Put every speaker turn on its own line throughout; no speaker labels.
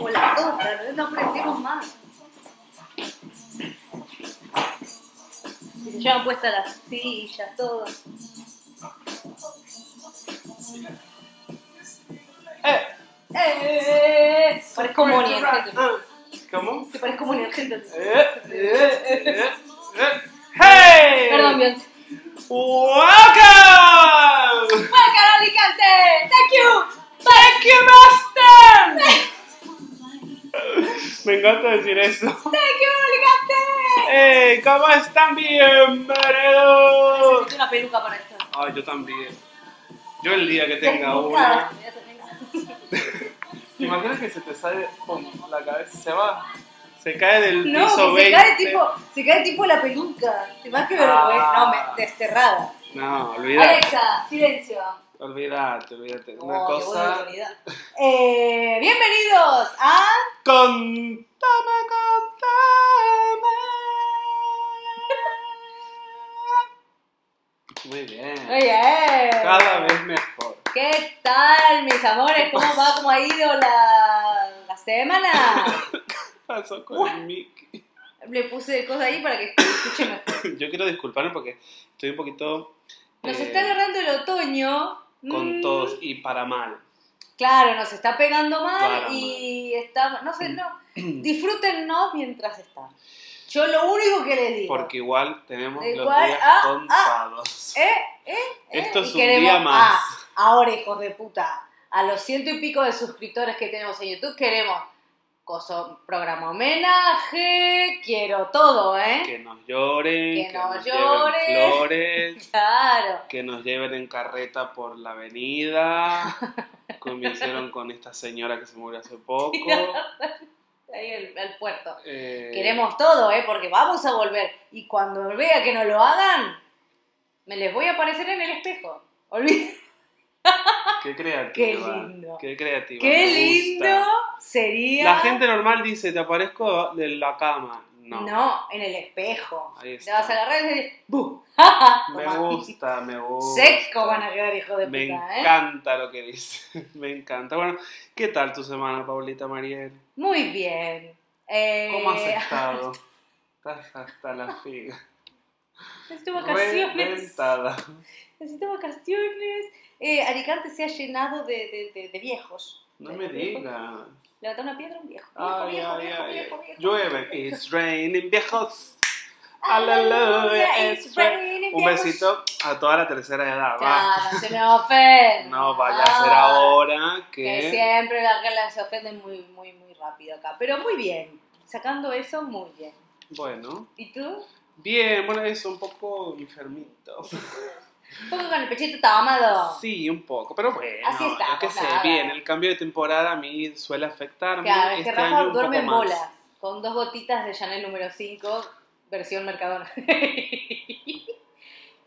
como la tota, no, no aprendemos más. Y se llevan puestas las sillas, todo.
Eh,
¡Eh! Parezco Moni en gente.
Ah, ¿Cómo?
Te.
Eh, eh, eh, eh. ¡Hey!
Perdón, Beyoncé.
¡Welcome, Me encanta decir eso.
¡Thank you, Alicante!
¡Hey! ¿Cómo están? Bienvenidos.
Necesito una peluca para esto.
Ay, yo también. Yo el día que tenga una. ¿Te imaginas que se te sale con la cabeza? Se va. Se cae del
No,
piso
que se
20.
cae tipo, se cae tipo la peluca. Te más que vergüenza.
Ah.
No, me, desterrada.
No, olvídate.
Alexa, silencio.
Olvídate, olvídate. Una
Oh,
cosa.
Eh, bienvenidos a
Contame, contame. Muy bien.
Oye,
Cada vez mejor.
¿Qué tal, mis amores? ¿Cómo va? ¿Cómo ha ido la, la semana?
¿Qué pasó con el Mickey?
Le puse cosas ahí para que escuche mejor.
Yo quiero disculparme porque estoy un poquito.
Nos
eh,
está agarrando el otoño.
Con
Mm,
tos y para mal.
Claro, nos está pegando mal
Para
y está, no sé, no, disfrútennos mientras está. Yo lo único que les digo,
Porque igual tenemos
¿De
los días
Ah,
contados.
eh, eh, eh,
Esto es un día más.
ah, ahora hijos de puta, a los ciento y pico de suscriptores que tenemos en YouTube queremos coso, programa homenaje, quiero todo, ¿eh?
Que nos lloren,
Que
que,
nos
nos,
lloren.
lleven flores,
Claro.
que nos lleven en carreta por la avenida, como hicieron con esta señora que se murió hace poco.
Ahí el, el puerto.
Eh,
Queremos todo, ¿eh? Porque vamos a volver. Y cuando vea que no lo hagan, me les voy a aparecer en el espejo. Olvídate.
Qué creativa.
Qué lindo.
Qué creativa.
Qué
me gusta.
lindo sería.
La gente normal dice, te aparezco de la cama. No.
No, en el espejo.
Ahí
Te vas a agarrar y decir, ¡bu!
Me gusta, me gusta.
Seco van a quedar, hijo de
Me
puta, ¿eh?
encanta lo que dice. Me encanta. Bueno, ¿qué tal tu semana, Paulita Mariel?
Muy bien. Eh,
¿Cómo has estado? Estás hasta la figa.
Necesito vacaciones.
Reventada.
Necesito vacaciones. Eh, Alicante se ha llenado de, de- de- de viejos.
No me digas.
Levanta una piedra, un viejo. Viejo,
Ay,
viejo,
ay,
viejo,
ay.
viejo, viejo.
Llueve. It's raining, viejos. Aleluya, it's
raining,
Un besito a toda la tercera edad, va.
Ya, no se me ofenden.
No vaya a ser
Ah,
ahora
Que
que...
siempre la que se ofenden muy, muy, muy rápido acá. Pero muy bien. Sacando eso, muy bien.
Bueno,
¿Y tú?
bien, bueno, eso, un poco enfermito.
Un poco con el pechito tomado.
Sí, un poco, pero bueno,
Así estamos,
yo qué sé,
nada.
bien, el cambio de temporada a mí suele afectarme.
Claro, es que
este
Rafa
año
duerme en
poco más.
bola. Con dos gotitas de Chanel número 5, versión Mercadona.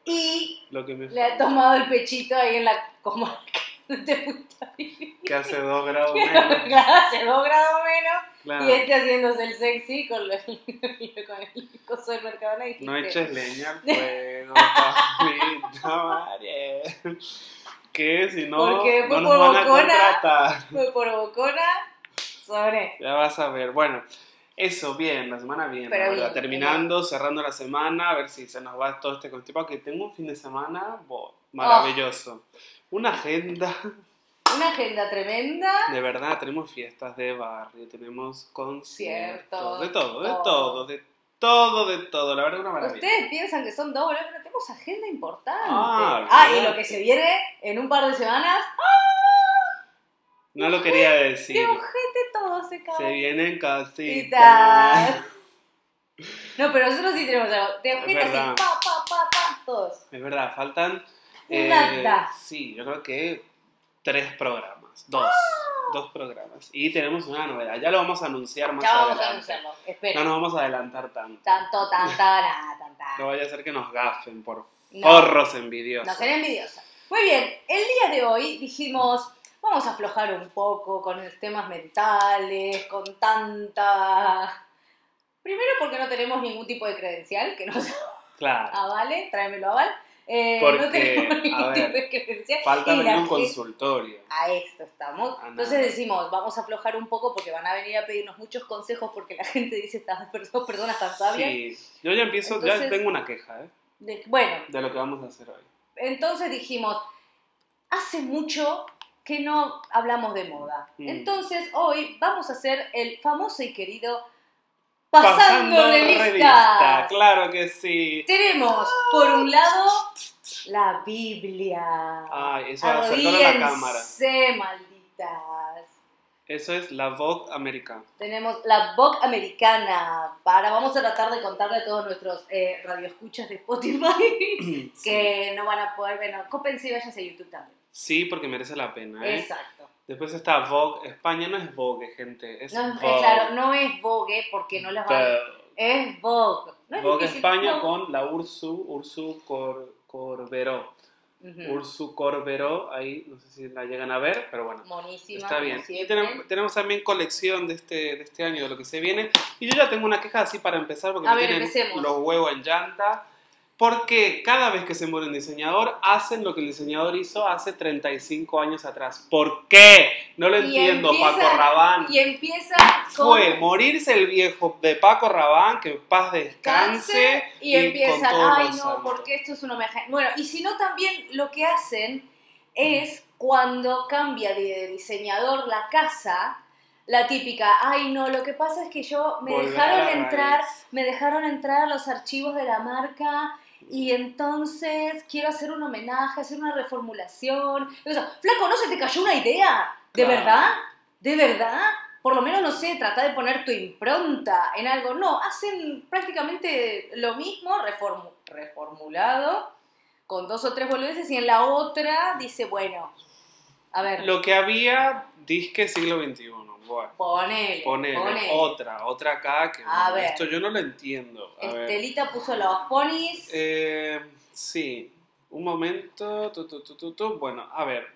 y
Lo que me
le ha tomado el pechito ahí en la comarca. De puta vida.
que hace dos grados menos.
Claro, hace dos grados menos.
Claro.
Y este haciéndose el sexy con, lo- con el coso del Mercadona. Y
No
dijiste,
eches leña al fuego, Paulita Mariel. Que si no,
Porque
no
fue
nos van a
por bocona.
contratar.
Fue por bocona sobre.
Ya vas a ver. Bueno, eso, bien, la semana bien.
Pero bien,
Terminando, cerrando la semana, a ver si se nos va todo este constipado. Que tengo un fin de semana bo, maravilloso.
Oh.
Una agenda,
Una agenda tremenda.
de verdad, tenemos fiestas de barrio, tenemos conciertos,
Cierto.
de todo, de
Todo.
de todo, de todo. La verdad, una maravilla.
Ustedes piensan que son dos pero tenemos agenda importante.
Ah,
Ah, y lo que se viene en un par de semanas.
No lo quería decir.
¡Qué ojete todo se cae!
Se vienen
Y
casitas.
No, pero nosotros sí tenemos algo. De ojete así,
verdad.
pa, pa, pa, pa, todos.
Es verdad, faltan.
Nada.
sí, yo creo que tres programas. Dos. Dos programas. Y tenemos una novedad. Ya lo vamos a anunciar más
Ya vamos a
adelante.
anunciarlo. Espera.
No nos vamos a adelantar tanto.
Tanto, tanta, nada, tanta.
No vaya a ser que nos gafen por
No.
forros envidiosos.
No seré envidiosa. Muy bien, el día de hoy dijimos, vamos a aflojar un poco con los temas mentales, con tanta... Primero porque no tenemos ningún tipo de credencial que nos
Claro.
avale, tráemelo aval. Eh, no
Porque,
tenemos ningún
a ver. Falta venir un consultorio.
A esto estamos.
A
Entonces
nada.
decimos, vamos a aflojar un poco porque van a venir a pedirnos muchos consejos porque la gente dice, estas dos personas tan sabias.
Sí, yo ya empiezo, ya tengo una queja, ¿eh?
De- bueno,
De lo que vamos a hacer hoy.
entonces dijimos, hace mucho que no hablamos de moda.
Mm.
Entonces hoy vamos a hacer el famoso y querido Pasando, Revistas.
Claro que sí.
Tenemos, por un lado, la Biblia.
Ay, eso a la cámara.
Malditas.
Eso es la Vogue americana.
Tenemos la Vogue americana. Para, vamos a tratar de contarle a todos nuestros eh, radioescuchas de Spotify que no van a poder ver. No, cópense y váyanse a YouTube también.
Sí, porque merece la pena, ¿eh?
Exacto.
Después está Vogue. España no es Vogue, gente. Es
No, es-
Vogue.
claro, no es Vogue porque no las van
Vogue.
Es Vogue. No es
Vogue
difícil,
España con la Ursu, Ursu Cor, Corberó.
Ujú.
Ursu Corberó, ahí no sé si la llegan a ver, pero bueno.
Monísima.
Está bien. Y tenemos, tenemos también colección de este, de este año, de lo que se viene. Y yo ya tengo una queja así para empezar, porque
A
me
ver,
tienen
empecemos.
los huevos en llanta. Porque cada vez que se muere un diseñador, hacen lo que el diseñador hizo hace 35 años atrás. ¿Por qué? No lo
Y
entiendo,
empieza-
Paco Rabán.
Y empieza con...
Fue morirse el viejo de Paco Rabán, que paz descanse.
y,
con todos
ay no,
santos".
porque esto es un homenaje. Bueno, y si no también lo que hacen es cuando cambia de diseñador la casa, la típica, ay no, lo que pasa es que yo me
Volver
dejaron entrar, me dejaron entrar a los archivos de la marca y entonces quiero hacer un homenaje, hacer una reformulación. Y yo, Flaco, ¿no se te cayó una idea? ¿De
Claro.
verdad? ¿De verdad? Por lo menos, no sé, trata de poner tu impronta en algo. No, hacen prácticamente lo mismo, reformu- reformulado, con dos o tres boludeces, y en la otra dice, bueno, a ver,
Lo que había, disque siglo XXI. Bueno,
ponele,
ponele,
ponele.
otra, otra acá que
A ver.
esto yo no lo entiendo. A ver.
Estelita puso los ponis.
Eh, sí, un momento. tu, tu, tu, tu, tu. Bueno, a ver.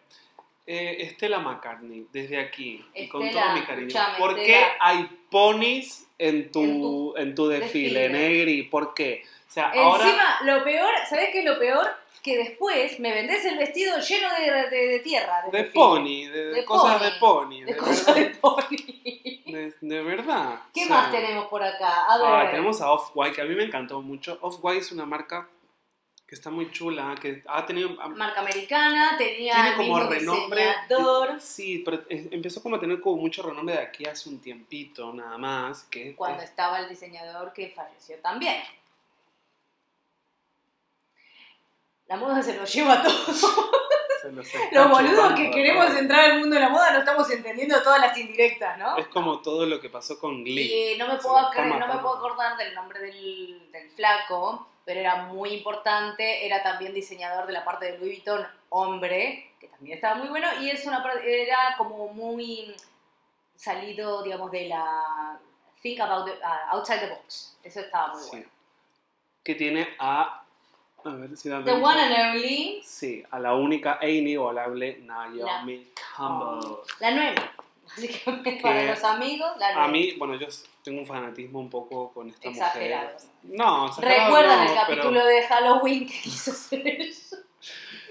Eh, Estela McCartney, desde aquí, y con todo mi cariño. ¿Por qué hay ponis en tu,
En tu
en tu desfile,
desfile.
Negri? ¿Por qué? O sea, ahora.
Encima, lo peor, ¿sabes qué es lo peor? Que después me vendés el vestido lleno de, de- de tierra.
De pony, de, cosas de pony.
De cosas de
verdad.
pony.
De, de verdad.
¿Qué
O sea,
más tenemos por acá? A ver.
Ah, tenemos a Off-White, que a mí me encantó mucho. Off-White es una marca que está muy chula, que ha tenido...
Marca americana, tenía
tiene como renombre.
diseñador
Sí, pero empezó como a tener como mucho renombre de aquí hace un tiempito, nada más. Que
cuando
es-
estaba el diseñador que falleció también. La moda se lo lleva todo.
se los
Los boludos que
a
queremos
todos.
entrar al mundo de la moda no estamos entendiendo todas las indirectas, ¿no?
Es como todo lo que pasó con Glee.
Y no me puedo, acre- no me puedo acordar del nombre del, del flaco, pero era muy importante. Era también diseñador de la parte de Louis Vuitton, hombre, que también estaba muy bueno. Y es una era como muy salido, digamos, de la. Think about the, ah, outside the box. Eso estaba muy
Sí.
bueno.
Que tiene a... A ver si la
The one and only,
Sí, a la única e inigualable Naomi Campbell.
la Noemi. Básicamente, para los amigos, la.
A mí, bueno, yo tengo un fanatismo un poco con esta
Exagerado.
mujer. No, exagerado
¿Recuerdan
no,
el
pero
capítulo de Halloween que quiso hacer eso?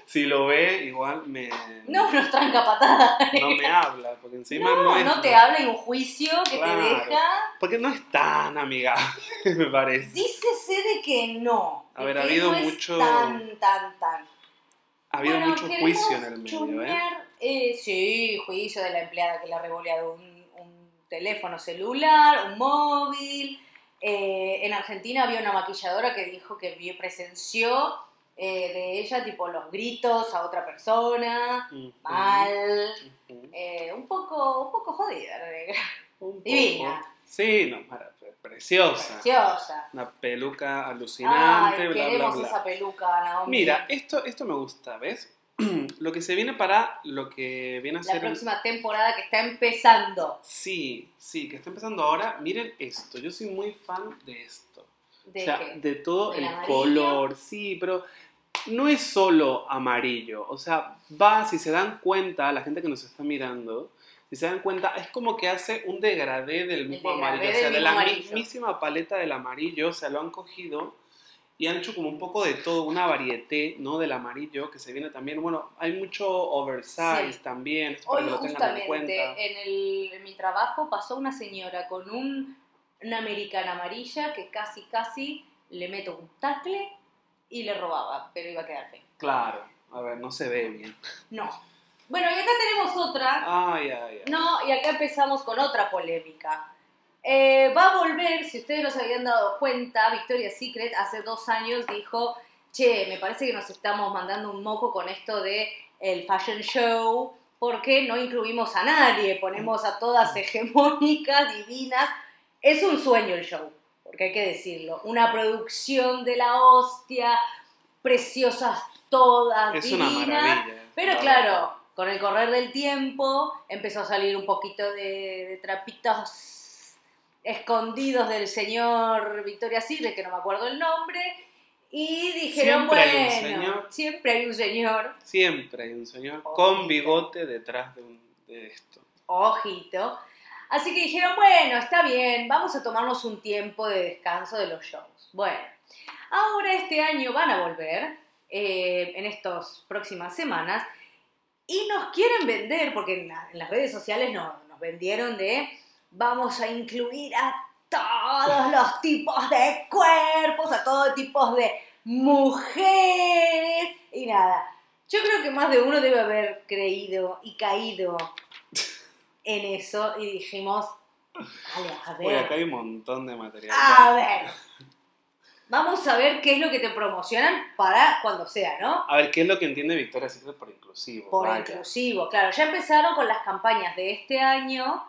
Si lo ve, igual me...
No, nos tranca patada.
no me habla, porque encima
No,
no,
no,
es...
te habla y un juicio que
Claro.
te deja.
Porque no es tan amigable, me parece.
Dícese de que no.
A ver, ha
que
habido
no es
mucho-
Tan, tan, tan.
Ha habido
Bueno,
mucho juicio en el medio, ¿eh?
Eh, Sí, juicio de la empleada que le ha revoleado un, un teléfono celular, un móvil. Eh, en Argentina había una maquilladora que dijo que vio, presenció eh, de ella, tipo, los gritos a otra persona, mal. eh, un poco, un poco jodida, la negra.
Un
Divina.
poco. Sí, no, preciosa.
Preciosa.
Una peluca alucinante,
Ay,
bla, bla,
queremos
bla.
esa peluca, Naomi.
Mira, esto, esto me gusta, ¿ves? lo que se viene para lo que viene a
la
ser...
próxima temporada que está empezando.
Sí, sí, que está empezando ahora. Miren esto, yo soy muy fan de esto.
¿De
o sea,
qué?
de todo
¿Del
el
amarillo?
color, sí, pero no es solo amarillo. O sea, va, si se dan cuenta, la gente que nos está mirando, si se dan cuenta, es como que hace un degradé del mismo
degradé
amarillo. O sea, de la
amarillo.
mismísima paleta del amarillo, o sea, lo han cogido y han hecho como un poco de todo, una varieté, ¿no? Del amarillo que se viene también. Bueno, hay mucho oversize
Sí.
también, esto para
Hoy
que lo tengan en cuenta.
en, el, en mi trabajo pasó una señora con un, una americana amarilla que casi, casi le meto un tacle y le robaba, pero iba a quedar feo.
Claro, a ver, no se ve bien.
No. Bueno, y acá tenemos otra.
Ay, ay, ay.
No, y acá empezamos con otra polémica. Eh, va a volver, si ustedes no se habían dado cuenta, Victoria's Secret hace dos años dijo, che, me parece que nos estamos mandando un moco con esto de el fashion show, porque no incluimos a nadie, ponemos a todas hegemónicas, divinas. Es un sueño el show, porque hay que decirlo. Una producción de la hostia, preciosas todas,
Es una
divinas.
maravilla.
Pero
la
claro, con el correr del tiempo empezó a salir un poquito de, de trapitos escondidos del señor Victoria Secret, que no me acuerdo el nombre, y dijeron,
Siempre hay un
bueno,
señor.
siempre hay un señor,
Siempre hay un señor
Ojito.
con bigote detrás de, un- de esto.
ojito. Así que dijeron, bueno, está bien, vamos a tomarnos un tiempo de descanso de los shows. Bueno, ahora este año van a volver, eh, en estas próximas semanas, y nos quieren vender, porque en, la- en las redes sociales no- nos vendieron de, vamos a incluir a todos los tipos de cuerpos, a todos tipos de mujeres, y nada. Yo creo que más de uno debe haber creído y caído en eso y dijimos, vale, a ver,
acá hay un montón de material.
a ver. Vamos a ver qué es lo que te promocionan para cuando sea, ¿no?
A ver, ¿qué es lo que entiende Victoria Secret por inclusivo?
Por
Vaya.
inclusivo, claro. Ya empezaron con las campañas de este año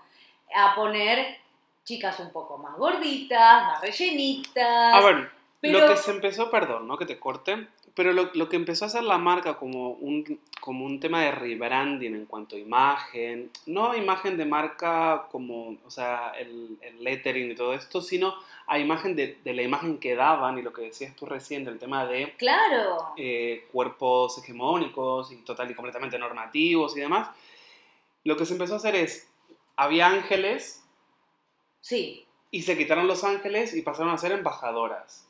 a poner chicas un poco más gorditas, más rellenitas.
A ver,
pero-
lo que se empezó, perdón, ¿no? Que te corte, pero lo, lo que empezó a hacer la marca como un, como un tema de rebranding en cuanto a imagen, no imagen de marca como, o sea, el, el lettering y todo esto, sino a imagen de, de la imagen que daban y lo que decías tú recién del tema de
Claro.
eh, cuerpos hegemónicos y total y completamente normativos y demás, lo que se empezó a hacer es, había ángeles
Sí,
y se quitaron los ángeles y pasaron a ser embajadoras.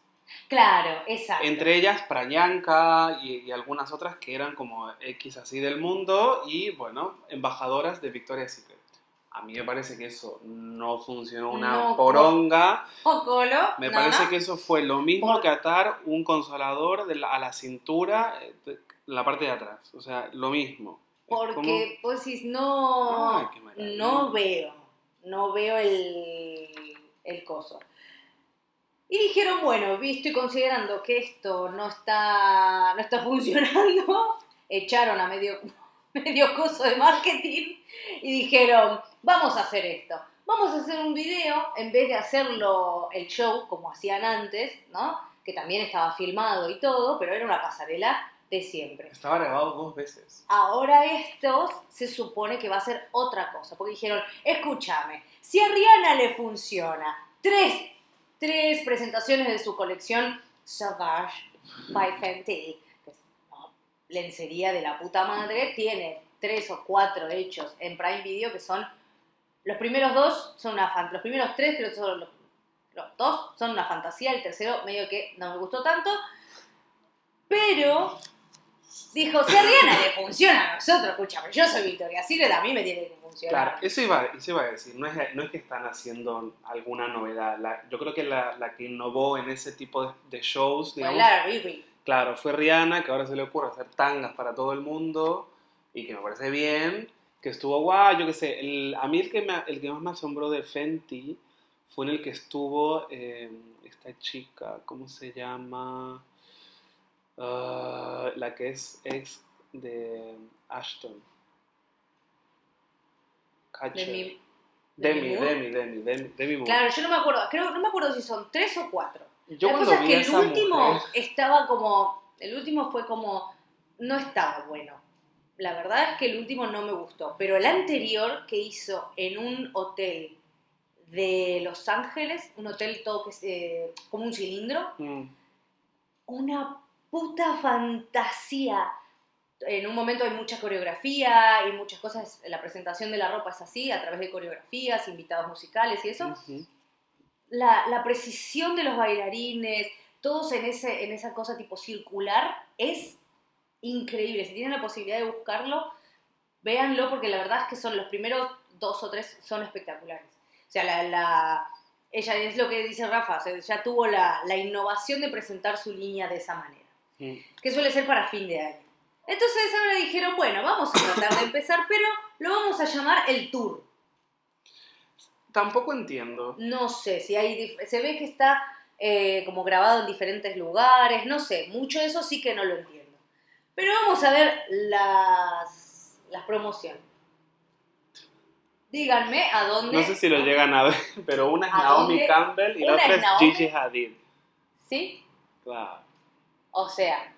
claro, exacto.
Entre ellas Prayanka y, y algunas otras que eran como X así del mundo y bueno, embajadoras de Victoria's Secret. A mí me parece que eso no funcionó una
No,
poronga.
O Colo,
Me
no,
parece
no.
que eso fue lo mismo
Por-
que atar un consolador de la- a la cintura, eh, de- la parte de atrás. O sea, lo mismo. Como-
Porque vos decís, no,
Ay.
No veo, no veo el, el coso. Y dijeron, bueno, visto y considerando que esto no está, no está funcionando, echaron a medio, medio coso de marketing y dijeron, vamos a hacer esto. Vamos a hacer un video en vez de hacerlo el show como hacían antes, ¿no? Que también estaba filmado y todo, pero era una pasarela de siempre.
Estaba grabado dos veces.
Ahora esto se supone que va a ser otra cosa, porque dijeron, escúchame, si a Rihanna le funciona tres, tres presentaciones de su colección Sauvage by Fenty, que es una lencería de la puta madre, tiene tres o cuatro hechos en Prime Video que son, los primeros dos son una fan, los primeros tres creo que son los, los dos son una fantasía, el tercero medio que no me gustó tanto, pero dijo, si a Rihanna le funciona a nosotros, escúchame, yo soy Victoria Secret, a mí me tiene que funcionar.
Claro, eso iba, eso iba a decir. No es, no es que están haciendo alguna novedad. La- yo creo que la, la que innovó en ese tipo de, de shows, digamos, claro, fue Rihanna, que ahora se le ocurre hacer tangas para todo el mundo y que me parece bien, que estuvo guay, yo qué sé. El, a mí el que, me, el que más me asombró de Fenty fue en el que estuvo eh, esta chica, ¿cómo se llama? Ah, la que es ex de Ashton. Catcher.
mi-
Demi. Demi, Demi, Demi, Demi Moore.
Claro, yo no me acuerdo, creo, no me acuerdo si son tres o cuatro.
Yo
la cosa es que el último
mujer-
estaba como, el último fue como, no estaba bueno. La verdad es que el último no me gustó, pero el anterior que hizo en un hotel de Los Ángeles, un hotel todo que es eh, como un cilindro,
Mm,
una puta fantasía. En un momento hay mucha coreografía y muchas cosas, la presentación de la ropa es así, a través de coreografías, invitados musicales y eso.
ujú.
La, la precisión de los bailarines, todos en, ese, en esa cosa tipo circular, es increíble. Si tienen la posibilidad de buscarlo, véanlo porque la verdad es que son los primeros dos o tres son espectaculares. O sea, la, la- ella es lo que dice Rafa, o sea, ya tuvo la, la innovación de presentar su línea de esa manera. Que suele ser para fin de año. Entonces ahora dijeron, bueno, vamos a tratar de empezar, pero lo vamos a llamar el tour.
Tampoco entiendo.
No sé, si hay se ve que está eh, como grabado en diferentes lugares, no sé, mucho de eso sí que no lo entiendo. Pero vamos a ver las, las promociones. Díganme a dónde.
No sé si lo llegan a ver, pero una es
¿A
Naomi
dónde?
Campbell y la otra
es
es
Naomi.
Gigi Hadid.
¿Sí?
Claro.
O sea,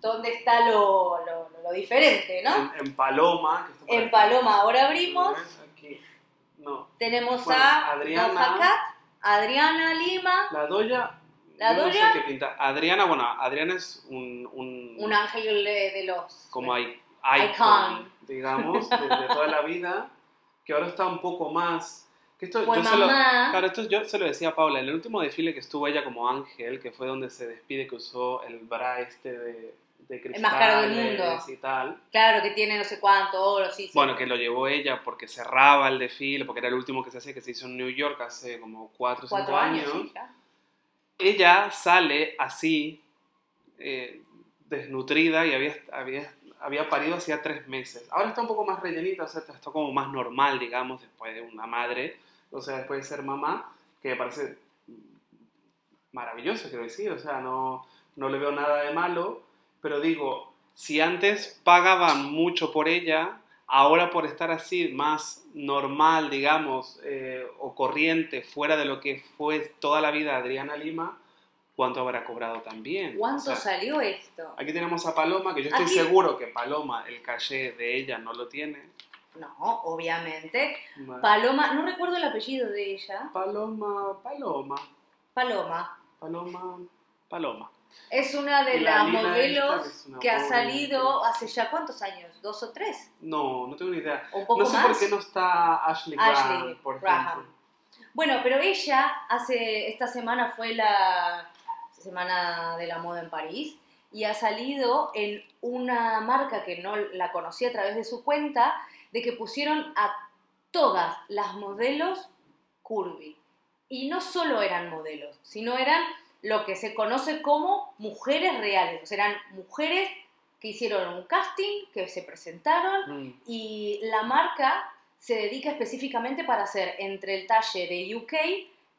¿dónde está lo, lo- lo diferente, no?
En, en Paloma. que está por
En
aquí.
Paloma ahora abrimos.
Aquí. No.
Tenemos
Bueno,
a
Adriana.
Cat, Adriana Lima,
La Doya.
La Doya.
No sé qué pinta. Adriana, bueno, Adriana es un. un,
un ángel de, de los...
como hay
Icon.
icon, digamos, de, de toda la vida, que ahora está un poco más. Que esto,
Fue
yo se lo- claro, esto yo se lo decía a Paula, en el último desfile que estuvo ella como ángel, que fue donde se despide que usó el bra este de, de cristales
más caro del mundo.
y tal.
Claro, que tiene no sé cuánto oro, sí, sí.
Bueno, que lo llevó ella porque cerraba el desfile, porque era el último que se hacía, que se hizo en New York hace como 4 o 5
Cuatro años.
Ella sale así, eh, desnutrida y había, había, había parido hacía tres meses. Ahora está un poco más rellenita, o sea, está como más normal, digamos, después de una madre, o sea, después de ser mamá, que me parece maravilloso, quiero decir, o sea, no, no le veo nada de malo, pero digo, si antes pagaban mucho por ella, ahora por estar así más normal, digamos, eh, o corriente, fuera de lo que fue toda la vida Adriana Lima, ¿cuánto habrá cobrado también?
¿Cuánto
O sea,
salió esto?
Aquí tenemos a Paloma, que yo estoy
Aquí-
seguro que Paloma, el caché de ella no lo tiene.
No, obviamente.
Ma-
Paloma, no recuerdo el apellido de ella.
Paloma, Paloma,
Paloma.
Paloma, Paloma.
Es una de
la
las modelos
que
ha salido hace ya cuántos años, dos o tres,
No, no tengo ni idea.
o un poco
No sé
más.
por qué no está Ashley Graham,
Ashley
por
Graham.
ejemplo.
Bueno, pero ella hace esta semana fue la semana de la moda en París y ha salido en una marca que no la conocí a través de su cuenta de que pusieron a todas las modelos curvy. Y no solo eran modelos, sino eran lo que se conoce como mujeres reales, o sea, eran mujeres que hicieron un casting, que se presentaron
Mm.
y la marca se dedica específicamente para hacer entre el talle de UK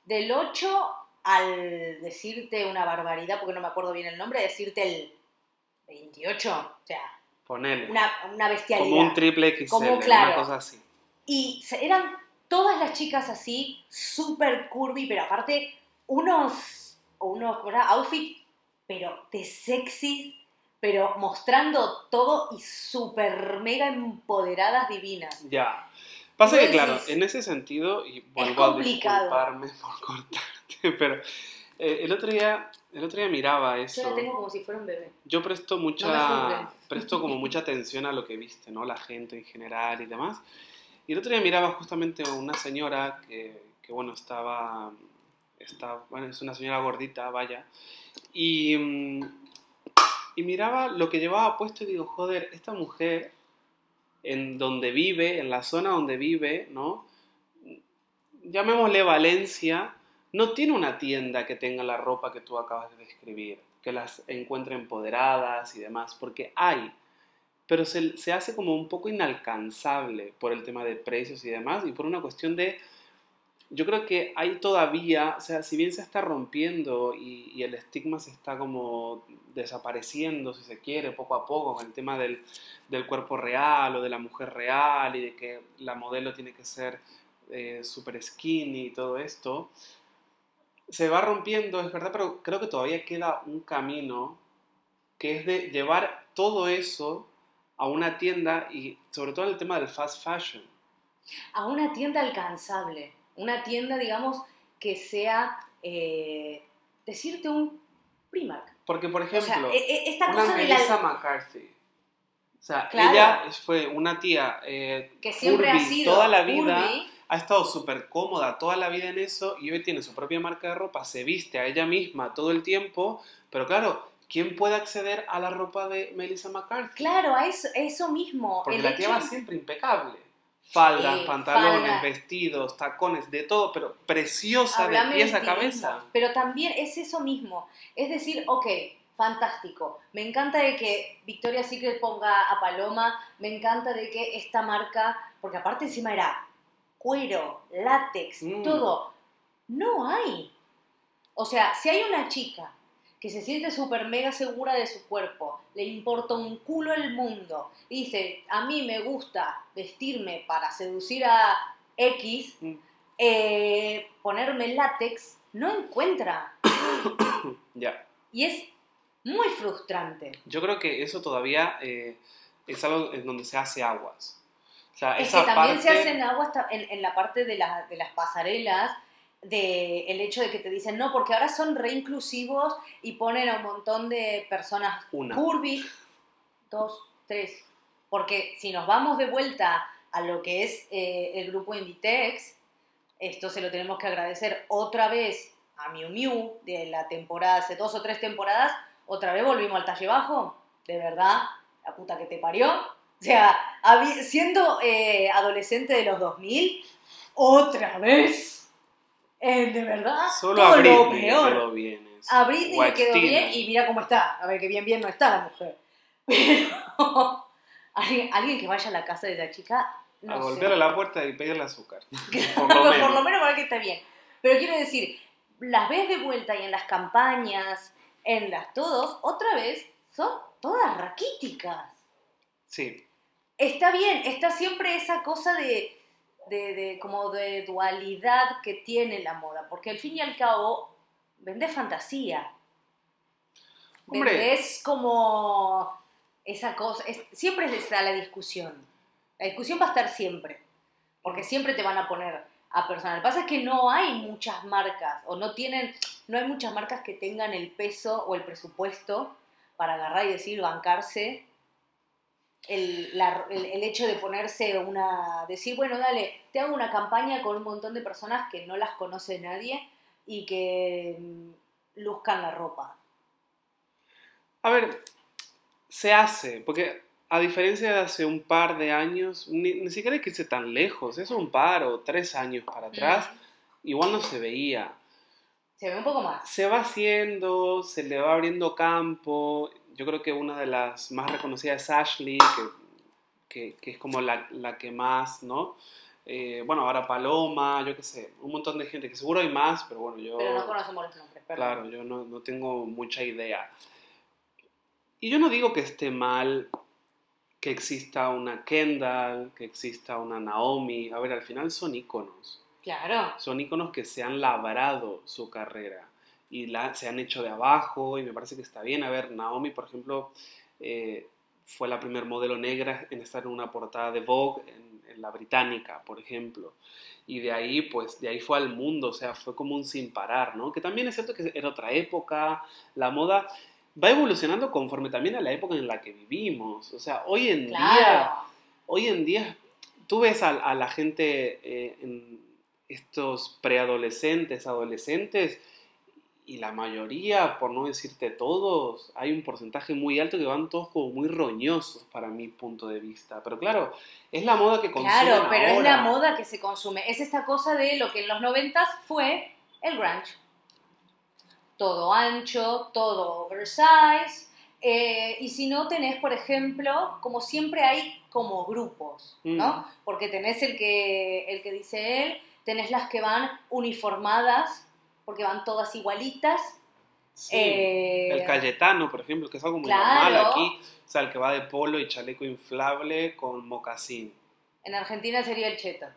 del 8 al decirte una barbaridad, porque no me acuerdo bien el nombre, decirte el 28, o sea,
Ponele.
una, una bestialidad.
Como un triple XL,
Como,
una
claro.
cosa así.
Y eran todas las chicas así, súper curvy, pero aparte unos, unos outfits, pero de sexy, pero mostrando todo y súper mega empoderadas divinas.
Ya. Pasa que, claro, en ese sentido, y vuelvo a disculparme por cortarte, pero eh, el, otro día, el otro día miraba
Yo
eso.
la tengo como si fuera un bebé.
Yo presto mucha, presto como mucha atención a lo que viste, ¿no? La gente en general y demás. Y el otro día miraba justamente a una señora que, que, bueno, estaba, está, bueno, es una señora gordita, vaya, y, mm, y miraba lo que llevaba puesto y digo, joder, esta mujer en donde vive, en la zona donde vive, ¿no? Llamémosle Valencia, no tiene una tienda que tenga la ropa que tú acabas de describir, que las encuentre empoderadas y demás, porque hay, pero se, hace como un poco inalcanzable por el tema de precios y demás, y por una cuestión de, yo creo que hay todavía, o sea, si bien se está rompiendo y, y el estigma se está como desapareciendo, si se quiere, poco a poco, con el tema del, del cuerpo real o de la mujer real y de que la modelo tiene que ser eh, super skinny y todo esto, se va rompiendo, es verdad, pero creo que todavía queda un camino que es de llevar todo eso a una tienda y sobre todo el tema del fast fashion.
A una tienda alcanzable. Una tienda, digamos, que sea, eh, decirte un Primark.
Porque, por
O sea,
ejemplo,
e- e- esta
una
cosa de la...
Melissa McCarthy. O sea,
Claro.
ella fue una tía eh,
que siempre
curvy
ha sido
toda la vida,
curvy,
ha estado súper cómoda toda la vida en eso y hoy tiene su propia marca de ropa, se viste a ella misma todo el tiempo, pero claro, ¿quién puede acceder a la ropa de Melissa McCarthy?
Claro, a eso, eso mismo.
Porque
El
la
hecho-
tía va siempre impecable. Faldas, pantalones,
falda.
vestidos, tacones, de todo, pero preciosa de pies a cabeza.
Pero también es eso mismo. Es decir, ok, fantástico. Me encanta de que Victoria's Secret ponga a Paloma. Me encanta de que esta marca, porque aparte encima era cuero, látex,
Mm.
todo. No hay. O sea, si hay una chica que se siente súper mega segura de su cuerpo, le importa un culo el mundo, dice, a mí me gusta vestirme para seducir a X,
Mm.
eh, ponerme látex, no encuentra.
Ya.
Y es muy frustrante.
Yo creo que eso todavía eh, es algo en donde se hace aguas. Sea,
Es
esa
que también
parte...
se hacen agua hasta en, en la parte de, la- de las pasarelas, de el hecho de que te dicen, no, porque ahora son reinclusivos y ponen a un montón de personas
Una.
curvy, dos, tres. Porque si nos vamos de vuelta a lo que es eh, el grupo Inditex, esto se lo tenemos que agradecer otra vez a Miu Miu de la temporada, hace dos o tres temporadas, otra vez volvimos al talle bajo, de verdad, la puta que te parió. O sea, siendo eh, adolescente de los 2000, otra vez, eh, de verdad,
Solo
todo
a
lo
Britney le
peor.
quedó bien eso.
A Britney le quedó bien y mira cómo está. A ver, que bien, bien no está la mujer. Pero alguien, alguien que vaya a la casa de la chica, no
a
sé.
golpear a la puerta y pedirle azúcar.
Por
Por lo
lo,
menos.
menos para que esté bien. Pero quiero decir, las ves de vuelta y en las campañas, en las todos, otra vez, son todas raquíticas.
Sí.
Está bien, está siempre esa cosa de, de, de- como de dualidad que tiene la moda, porque al fin y al cabo vendes fantasía.
Hombre.
Vendés como esa cosa, es- siempre está la discusión. La discusión va a estar siempre, porque siempre te van a poner a personal. Lo que pasa es que no hay muchas marcas, o no tienen, no hay muchas marcas que tengan el peso o el presupuesto para agarrar y decir, bancarse el, la- el- el hecho de ponerse una, decir, bueno, dale, te hago una campaña con un montón de personas que no las conoce nadie y que mm, luzcan la ropa.
A ver, se hace, porque a diferencia de hace un par de años, ni, ni siquiera hay que irse tan lejos, es un par o tres años para atrás, igual no se veía.
Se ve un poco más.
Se va haciendo, se le va abriendo campo. Yo creo que una de las más reconocidas es Ashley, que, que- que es como la, la que más, ¿no? Eh, bueno, ahora Paloma, yo qué sé, un montón de gente, que seguro hay más, pero bueno, yo...
Pero no conocemos los nombres, perdón.
Claro, yo no, no tengo mucha idea. Y yo no digo que esté mal que exista una Kendall, que exista una Naomi. A ver, al final son íconos.
Claro.
Son íconos que se han labrado su carrera y la, se han hecho de abajo y me parece que está bien. A ver, Naomi, por ejemplo, eh, fue la primer modelo negra en estar en una portada de Vogue en, en la británica, por ejemplo. Y de ahí, pues, de ahí fue al mundo, o sea, fue como un sin parar, ¿no? Que también es cierto que era otra época, la moda va evolucionando conforme también a la época en la que vivimos. O sea, hoy en día
Claro.
hoy en día tú ves a, a la gente, eh, en estos preadolescentes, adolescentes, y la mayoría, por no decirte todos, hay un porcentaje muy alto que van todos como muy roñosos para mi punto de vista. Pero claro, es la moda que consumen
Claro, pero es la moda que se consume. Es esta cosa de lo que en los noventas fue el grunge. Todo ancho, todo oversize. eh, y si no tenés, por ejemplo, como siempre hay como grupos, ¿no?
Mm.
Porque tenés el que, el que dice él, tenés las que van uniformadas, porque van todas igualitas.
Sí.
eh,
El Cayetano, por ejemplo, que es algo muy
claro.
normal aquí. O sea, el que va de polo y chaleco inflable con mocasín.
En Argentina sería el cheto.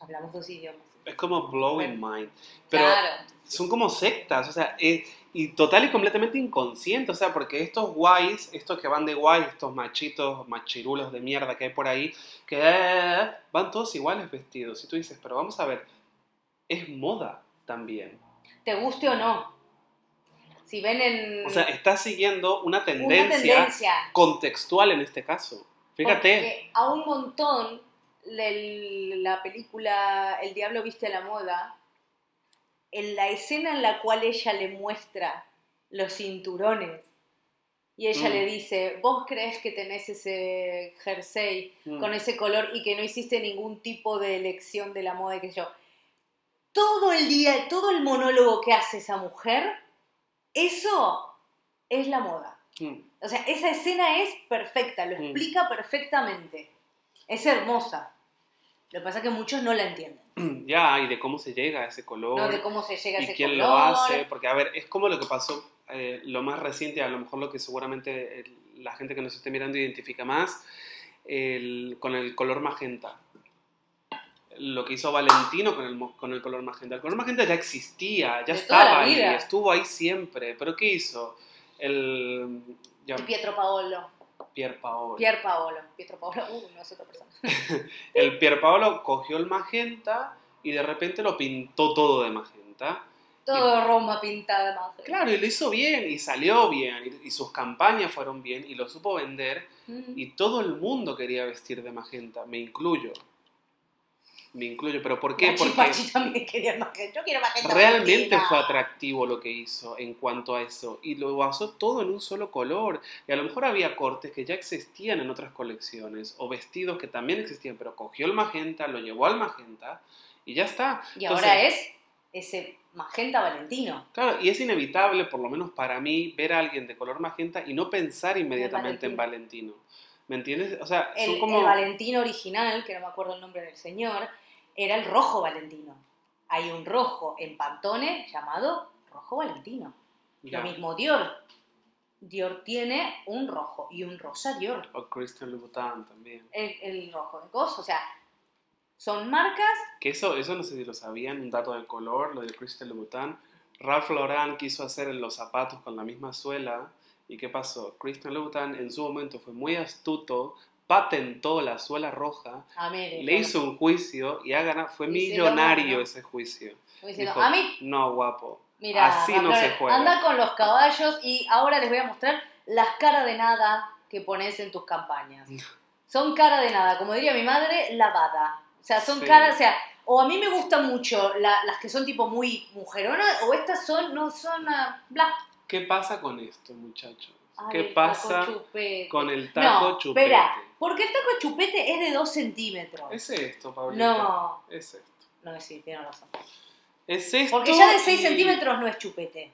Hablamos dos idiomas.
Es como blowing mind. Pero
claro.
son como sectas, o sea, eh, y total y completamente inconsciente, o sea, porque estos guays, estos que van de guays, estos machitos, machirulos de mierda que hay por ahí, que eh, van todos iguales vestidos. Y tú dices, pero vamos a ver, es moda también.
te guste o no. Si ven en
O sea, está siguiendo una
una
tendencia,
tendencia,
contextual en este caso. Fíjate,
porque a un montón el- la película El Diablo Viste a la Moda, en la escena en la cual ella le muestra los cinturones y ella
Mm.
le dice, vos crees que tenés ese jersey
Mm.
con ese color y que no hiciste ningún tipo de elección de la moda y que yo. Todo el día, todo el monólogo que hace esa mujer, eso es la moda.
Mm.
O sea, esa escena es perfecta, lo
Mm.
explica perfectamente. Es hermosa. Lo que pasa es que muchos no la entienden.
Ya, y de cómo se llega a ese color.
No de cómo se llega a
y quién lo hace, porque a ver, es como lo que pasó, eh, lo más reciente, a lo mejor lo que seguramente el- la gente que nos esté mirando identifica más, el- con el color magenta. Lo que hizo Valentino con el, con el color magenta. El color magenta ya existía, ya
De
estaba ahí, estuvo ahí siempre. Pero ¿qué hizo? El ya,
Y Pietro Paolo.
Pier Paolo.
Pier Paolo. Pietro Paolo, uh, no es otra persona.
El Pier Paolo cogió el magenta y de repente lo pintó todo de magenta.
Todo Roma pintada de magenta.
Claro, y lo hizo bien, y salió bien, y, y sus campañas fueron bien, y lo supo vender,
Mm.
y todo el mundo quería vestir de magenta, me incluyo. Me incluyo, pero ¿por qué?
Pachi,
Porque
Pachi también quería magenta. Yo quiero magenta.
realmente fue atractivo lo que hizo en cuanto a eso, y lo basó todo en un solo color, y a lo mejor había cortes que ya existían en otras colecciones, o vestidos que también existían, pero cogió el magenta, lo llevó al magenta, y ya está.
Y
Entonces,
ahora es ese magenta valentino.
Claro, y es inevitable, por lo menos para mí, ver a alguien de color magenta y no pensar inmediatamente en Valentino. ¿Me entiendes? O sea,
El,
son como...
el Valentino original, que no me acuerdo el nombre del señor, era el rojo Valentino. Hay un rojo en Pantone llamado rojo Valentino. Lo mismo Dior. Dior tiene un rojo y un rosa Dior.
O Christian Louboutin también.
El, el rojo de cos, o sea, son marcas.
Que eso, eso no sé si lo sabían, un dato del color, lo de Christian Louboutin. Ralph Lauren quiso hacer los zapatos con la misma suela. ¿Y qué pasó? Christian Louboutin en su momento fue muy astuto, patentó la suela roja,
A mí,
le hizo un juicio y ha ganado, fue millonario ese juicio.
diciendo,
Dijo,
a mí,
no, guapo.
mira,
así no se juega.
anda con los caballos y ahora les voy a mostrar las caras de nada que pones en tus campañas. Son cara de nada, como diría mi madre, lavada. O sea, son
Sí.
caras, o sea, o a mí me gustan mucho la- las que son tipo muy mujeronas, o estas son, no son, ah, bla.
¿Qué pasa con esto, muchachos?
Ay,
¿Qué pasa con el taco
no,
chupete?
espera, porque el taco chupete es de 2 centímetros.
Es esto, Pablito.
No,
Es esto.
no, sí, tiene razón.
Es esto.
Porque ya de 6
y-
centímetros no es chupete.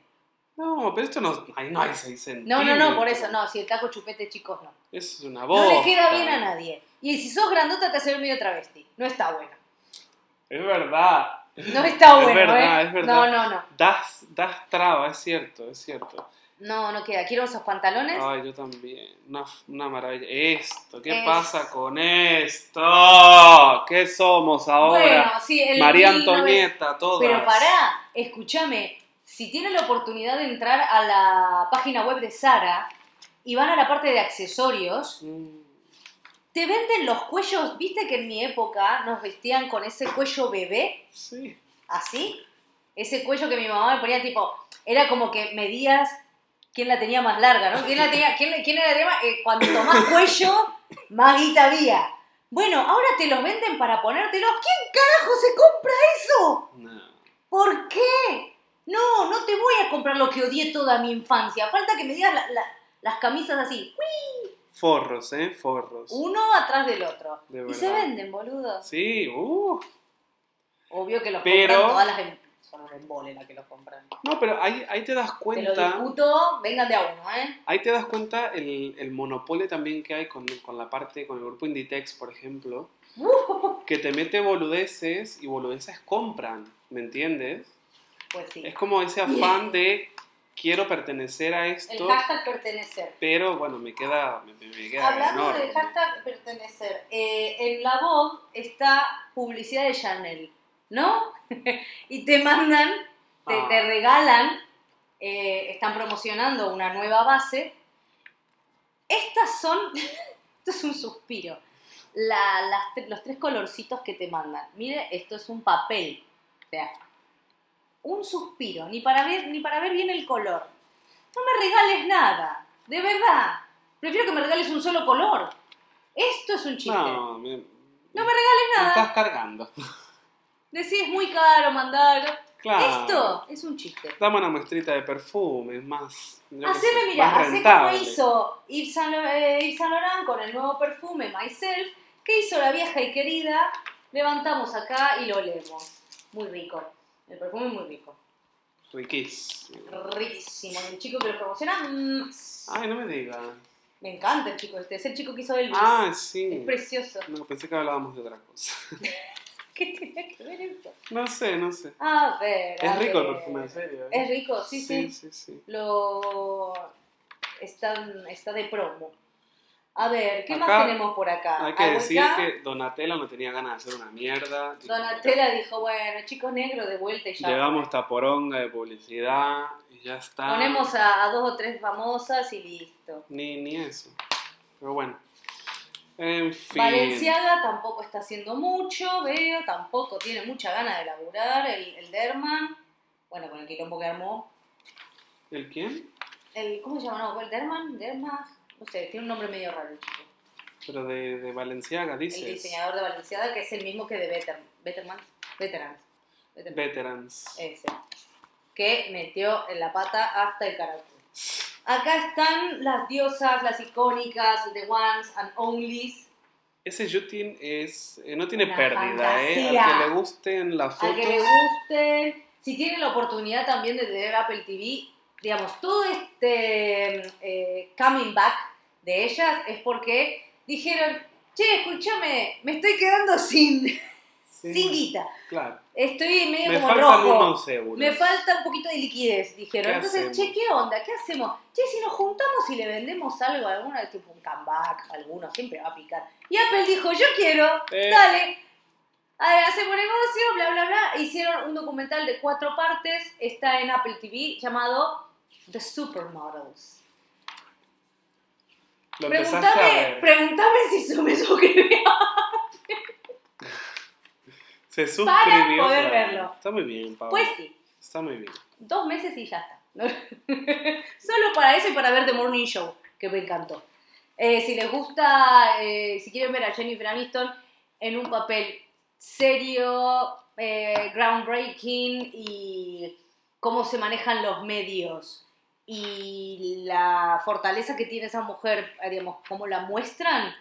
No, pero esto no. Ay, no hay 6
No,
centímetros.
no, no, por eso, no, si el taco chupete, chicos, no.
Es una
No
bosta.
le queda bien a nadie. Y si sos grandota te hace medio travesti. No está bueno.
Es verdad.
No está
Es
bueno,
verdad,
¿eh?
es verdad.
No, no, no.
Das, das traba, es cierto, es cierto.
No, no queda. Quiero esos pantalones.
Ay, yo también. Una, una maravilla. Esto, ¿qué
Es-
pasa con esto? ¿Qué somos ahora?
bueno, sí, el
María
1900
Antonieta, todas.
Pero pará, escúchame. Si tienen la oportunidad de entrar a la página web de Sara y van a la parte de accesorios,
Mm,
te venden los cuellos. ¿Viste que en mi época nos vestían con ese cuello bebé?
Sí.
así. Ese cuello que mi mamá me ponía tipo, era como que medías quién la tenía más larga, ¿no? ¿Quién la tenía, quién, quién era la más, eh, cuanto más cuello, más guita había. Bueno, ahora te los venden para ponértelos. ¿Quién carajo se compra eso?
No.
¿Por qué? No, no te voy a comprar lo que odié toda mi infancia. Falta que me digas la- la- las camisas así,
Forros, ¿eh? Forros.
uno atrás del otro.
De
y se venden, boludo.
Sí, uh.
Obvio que los
Pero-
compran todas las... em- Son un embole las que los compran.
No, pero ahí, ahí te das
Te lo
cuenta.
discuto, vengan de a uno, ¿eh?
Ahí te das cuenta el, el monopolio también que hay con, con la parte, con el grupo Inditex, por ejemplo, que te mete boludeces y boludeces compran, ¿me entiendes?
Pues sí.
Es como ese afán de quiero pertenecer a
El
esto,
hashtag pertenecer.
pero bueno, me queda, me, me queda
Hablando
enorme.
del hashtag pertenecer, eh, en la Vogue está publicidad de Chanel, ¿no? y te mandan, te,
Ah.
te regalan, eh, están promocionando una nueva base. Estas son, esto es un suspiro, La- las los tres colorcitos que te mandan. Mire, esto es un papel, o sea, un suspiro, ni para ver, ni para ver bien el color. No me regales nada, de verdad. Prefiero que me regales un solo color. Esto es un chiste.
No, me-
No me regales
Me
nada.
estás cargando.
Decís, es muy caro mandar.
Claro.
Esto es un chiste.
Dame una muestrita de perfume, es más.
Haceme, mira, hacé como hizo Yves Saint, eh, Yves Saint Laurent con el nuevo perfume Myself. ¿Qué hizo la vieja y querida? Levantamos acá y lo olemos. Muy rico. El perfume es muy rico.
Riquísimo.
Riquísimo. El chico que lo promociona, mm,
Ay, no me digas.
me encanta el chico este. Es el chico que hizo Elvis.
Ah, sí.
es precioso.
No, pensé que hablábamos de otra cosa.
¿Qué tiene que ver eso?
No sé, no sé.
A ver. a
Es rico el
ver.
perfume, en serio. ¿eh?
Es rico, sí, sí.
sí, sí, sí.
Lo está, está de promo. A ver, ¿qué
Acá
más tenemos por acá?
Hay que decir que Donatella no tenía ganas de hacer una mierda.
Donatella dijo, bueno, chicos negros de vuelta y ya.
Llevamos esta poronga de publicidad y ya está.
Ponemos a, a dos o tres famosas y listo.
Ni, ni eso. Pero bueno. En fin.
Valenciaga tampoco está haciendo mucho, veo, tampoco tiene mucha gana de laburar, el, el Derman, bueno, con el quilombo que armó.
¿El quién?
El, ¿Cómo se llama? No, el Derman, Derman, no sé, tiene un nombre medio raro el chico.
Pero de, de Valenciaga, dices.
El diseñador de Valenciaga, que es el mismo que de Betterman, Veterans. Veterans.
Veterans.
Ese. Que metió en la pata hasta el carácter. Acá están las diosas, las icónicas, the ones and onlys.
Ese Yutin es, eh, no tiene
Una
pérdida, ¿eh?
fantasía.
Al que le gusten las
Al
fotos.
que le guste. Si tienen la oportunidad también de tener Apple TV, digamos, todo este eh, coming back de ellas es porque dijeron, che, escúchame, me estoy quedando sin,
Sí,
sin guita.
Claro.
Estoy medio
Me
como rojo.
unos euros.
Me falta un poquito de liquidez, dijeron.
¿Qué
Entonces,
hacemos?
che, ¿qué onda? ¿Qué hacemos? Che, si nos juntamos y le vendemos algo, alguna tipo un comeback, alguno siempre va a picar. Y Apple dijo, yo quiero,
Eh.
dale. A ver, hacemos negocio, bla, bla, bla. Hicieron un documental de cuatro partes, está en Apple TV, llamado The Supermodels.
Lo empezaste a
Pregúntame,
ver.
pregúntame si se me suscribió.
Se
para
suscribió.
poder
claro.
verlo.
Está muy bien, Pablo.
Pues sí.
Está muy bien.
dos meses y ya está. Solo para eso y para ver The Morning Show, que me encantó. Eh, si les gusta, eh, si quieren ver a Jennifer Aniston en un papel serio, eh, groundbreaking y cómo se manejan los medios y la fortaleza que tiene esa mujer, eh, digamos, cómo la muestran,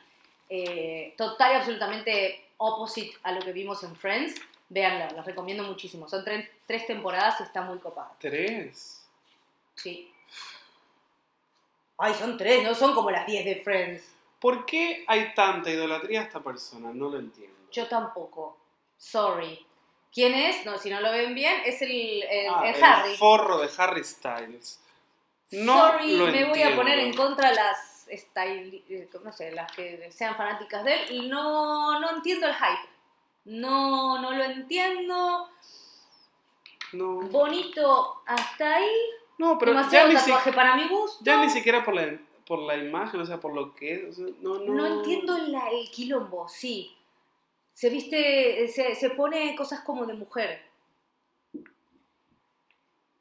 eh, total y absolutamente opposite a lo que vimos en Friends. Véanla, los recomiendo muchísimo. Son tre- tres temporadas y está muy copada.
Tres.
Sí. Ay, son tres, no son como las 10 de Friends.
¿Por qué hay tanta idolatría a esta persona? No lo entiendo.
Yo tampoco. Sorry. ¿Quién es? No, si no lo ven bien, es el, el-
Ah,
el Harry.
forro de Harry Styles. No
Sorry,
lo
me voy a poner en contra las style, eh, no sé, las que sean fanáticas de él y no, no entiendo el hype. No, no lo entiendo.
No,
Bonito hasta ahí.
no pero ya
Demasiado
ni, si-
tatuaje para mi gusto.
ya ni siquiera por la, por la imagen, o sea, por lo que es. o sea, no, no.
No entiendo la- el quilombo, sí. Se viste, se, se pone cosas como de mujer.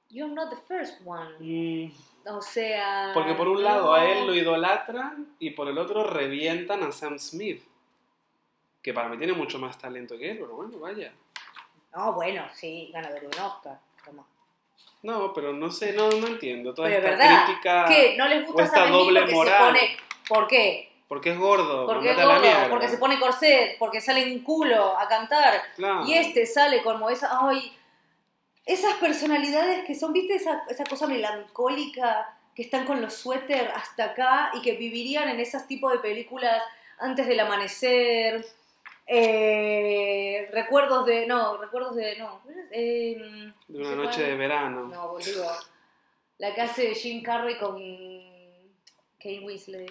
You're not the first one.
Mm,
O sea.
porque por un lado a él lo
no.
idolatran y por el otro revientan a Sam Smith. Que para mí tiene mucho más talento que él, pero bueno, vaya.
No, bueno, sí, ganador de un Oscar. toma.
No, pero no sé, no, no entiendo. Toda
Pero
esta
verdad,
crítica.
¿Qué? ¿No les gusta
esta doble
porque
moral.
se pone. ¿Por qué?
Porque es gordo.
Porque es gordo, porque se pone corset, porque sale en culo a cantar.
Claro.
Y este sale como esa, ay, esas personalidades que son, viste, esa, esa cosa melancólica, que están con los suéter hasta acá y que vivirían en esos tipos de películas antes del amanecer. Eh, recuerdos de, no, recuerdos de, no, eh,
De una
no
noche
cuál.
de verano.
No, boludo. La que hace Jim Carrey con Kate Weasley.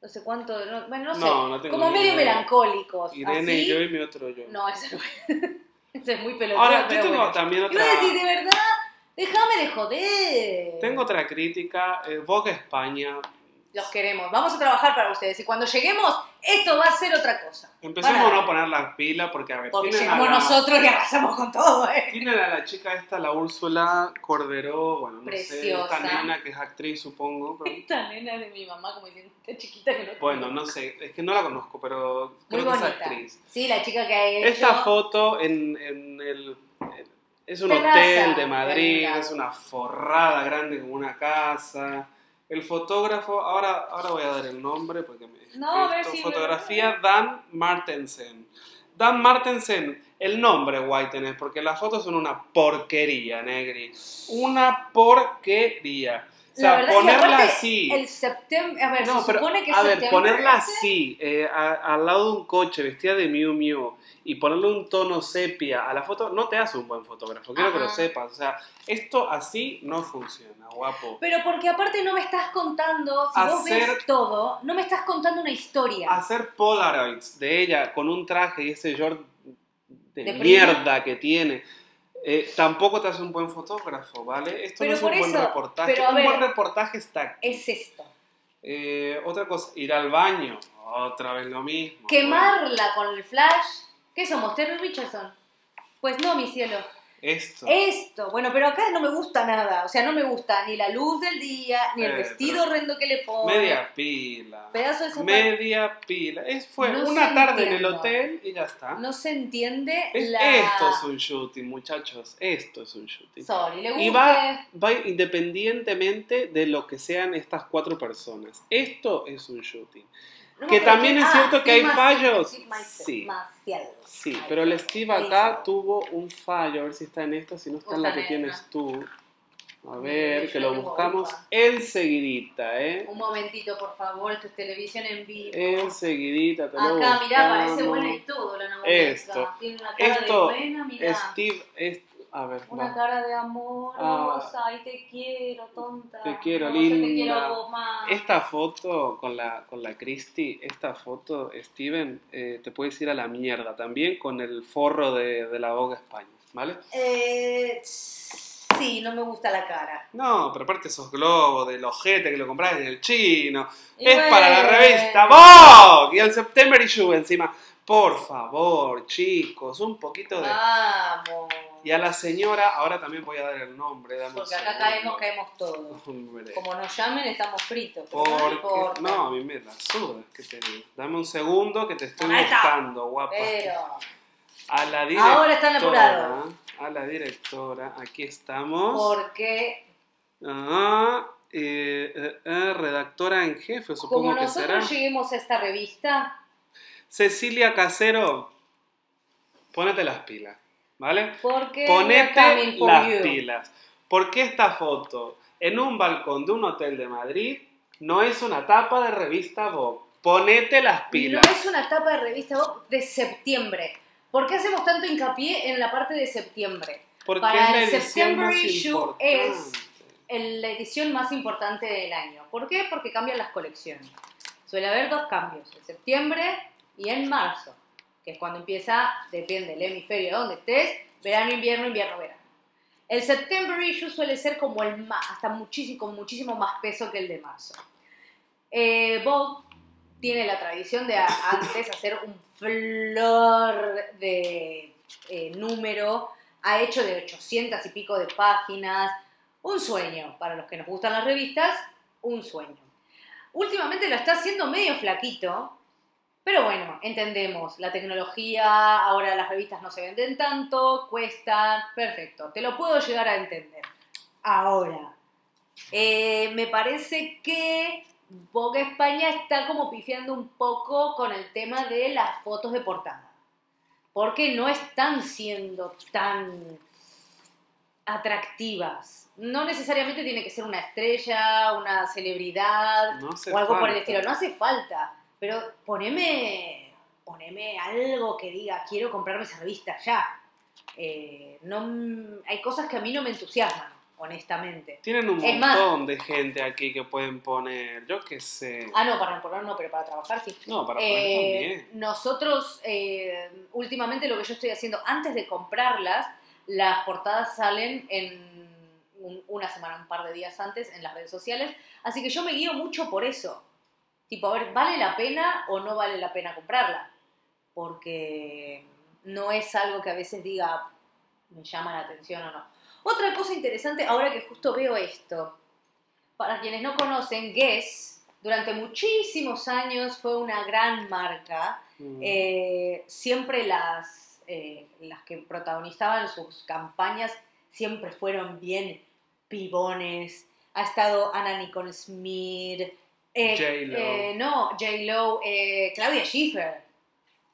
No sé cuánto, no, bueno, no sé.
No, no tengo
como medio melancólicos.
Irene
así.
y yo y mi otro yo.
No, ese, ese es muy pelotudo.
Ahora, yo tengo
bueno.
también
Iba a
otra.
decir, de verdad, déjame de joder.
Tengo otra crítica. Eh, Vogue España
Los queremos. Vamos a trabajar para ustedes. Y cuando lleguemos, esto va a ser otra cosa.
Empecemos
a
no poner las pilas porque, a ver,
Porque
a la-
nosotros y arrasamos con todo, ¿eh?
Tienen a la chica esta, la Úrsula Corderó, bueno, no sé,
Preciosa.
esta nena que es actriz, supongo. pero-
Esta nena es de mi mamá, como diciendo, esta chiquita que no
bueno, no sé, es que no la conozco, pero
Muy
creo que es
bonita.
actriz.
Sí, la chica que ha hecho.
Esta foto en, en el... Es un
Terraza,
hotel de Madrid, es una forrada grande como una casa. El fotógrafo, ahora, ahora voy a dar el nombre porque me...
No, a ver si-
Fotografía Dan Martensen. Dan Martensen, el nombre guay tenés, porque las fotos son una porquería, Negri. Una porquería. O sea,
verdad
ponerla así.
El septiembre. A ver,
No,
se
pero,
supone que
a ver, ponerla así, eh, a- al lado de un coche, vestida de Miu Miu, y ponerle un tono sepia a la foto, no te hace un buen fotógrafo, quiero que lo sepas. O sea, esto así no funciona, guapo.
Pero porque aparte no me estás contando, si vos
Hacer-
ves todo, no me estás contando una historia.
Hacer Polaroids de ella con un traje y ese short de,
De prima.
mierda que tiene. Eh, tampoco te hace un buen fotógrafo, ¿vale? Esto
Pero
no es un buen
eso,
reportaje.
pero
un
ver,
buen reportaje está aquí.
Es esto.
Eh, otra cosa, ir al baño. Otra vez lo mismo.
Quemarla con el flash. ¿Qué somos? Terry Richardson. Pues no, mi cielo.
Esto.
Esto, bueno, pero acá no me gusta nada. O sea, no me gusta ni la luz del día, ni el
Eh,
vestido horrendo que le pone.
Media pila.
Pedazo de zapato.
Media pila. Es, fue
No
una tarde en el
entiendo.
hotel y ya está.
No se entiende
Es-
la...
Esto es un shooting, muchachos. Esto es un shooting.
Sorry, le gusta.
Y va, va independientemente de lo que sean estas cuatro personas. Esto es un shooting.
No,
que también es cierto que hay fallos. Sí. Sí,
Ay,
pero el Steve acá tuvo un fallo. A ver si está en esta, si no está en la que tienes
esta.
tú. A
Sí,
ver, que lo buscamos enseguidita, ¿eh?
Un momentito, por favor, esto es televisión en vivo.
Enseguidita te lo
Acá, mirá, parece
buscamos.
buena y todo la novela.
Esto.
Tiene una cara
Esto,
de buena, mirá.
Steve, a ver,
Una cara de amor,
Ah.
ay, te quiero, tonta.
Te quiero,
No, yo te
linda.
quiero más.
Esta foto con la, con la Christie, esta foto, Steven, eh, te puedes ir a la mierda también con el forro de, de la Vogue España, ¿vale?
Eh, sí, no me gusta la cara.
No, pero aparte esos globos del ojete que lo compras en el chino,
Y
es para la revista Vogue y el September Issue encima. Por favor, chicos, un poquito de...
Vamos.
Y a la señora, ahora también voy a dar el nombre, dame
Porque acá caemos, caemos todos.
Hombre.
Como nos llamen, estamos fritos. no
Porque,
importa.
no, a mí me la suda, ¿qué te digo? Dame un segundo que te estoy buscando, guapa.
Pero.
A la directora.
Ahora están apurados.
A la directora, aquí estamos.
Porque
Ah, eh, eh, eh, redactora en jefe, supongo
como
que será.
nosotros lleguemos a esta revista,
Cecilia Casero, ponete las pilas, ¿vale?
porque
Ponete las
you.
pilas. Porque esta foto en un balcón de un hotel de Madrid no es una tapa de revista Vogue. Ponete las
No
pilas.
es una etapa de revista Vogue de septiembre. ¿Por qué hacemos tanto hincapié en la parte de septiembre?
Porque
para
es la
el September
más
issue
importante.
es- la edición más importante del año. ¿Por qué? Porque cambian las colecciones. Suele haber dos cambios, en septiembre y en marzo, que es cuando empieza, depende del hemisferio donde estés, verano, invierno, invierno, verano. El September issue suele ser como el más, hasta muchísimo, muchísimo más peso que el de marzo. Eh, Vogue tiene la tradición de antes hacer un flor de eh, número, ha hecho de 800 y pico de páginas, un sueño, para los que nos gustan las revistas, un sueño. Últimamente lo está haciendo medio flaquito, pero bueno, entendemos, la tecnología, ahora las revistas no se venden tanto, cuestan, perfecto, te lo puedo llegar a entender. Ahora, eh, me parece que Vogue España está como pifiando un poco con el tema de las fotos de portada. Porque no están siendo tan atractivas. No necesariamente tiene que ser una estrella, una celebridad
No
o algo por el estilo. No hace falta. Pero poneme, poneme algo que diga, quiero comprarme esa revista ya. Eh, no, hay cosas que a mí no me entusiasman, honestamente.
Tienen un
Es más-
montón de gente aquí que pueden poner, yo qué sé.
Ah, no, para poner no, pero para trabajar sí.
No, para poner
Eh,
también.
nosotros, eh, últimamente lo que yo estoy haciendo, antes de comprarlas, las portadas salen en un- una semana, un par de días antes en las redes sociales. Así que yo me guío mucho por eso. Tipo, a ver, ¿vale la pena o no vale la pena comprarla? Porque no es algo que a veces diga, me llama la atención o no. Otra cosa interesante, ahora que justo veo esto, para quienes no conocen, Guess durante muchísimos años fue una gran marca.
Mm.
Eh, siempre las, eh, las que protagonizaban sus campañas siempre fueron bien pibones. Ha estado Anna Nicole Smith. Eh,
J.Lo.
eh, no, J-Lo. eh, Claudia Schiffer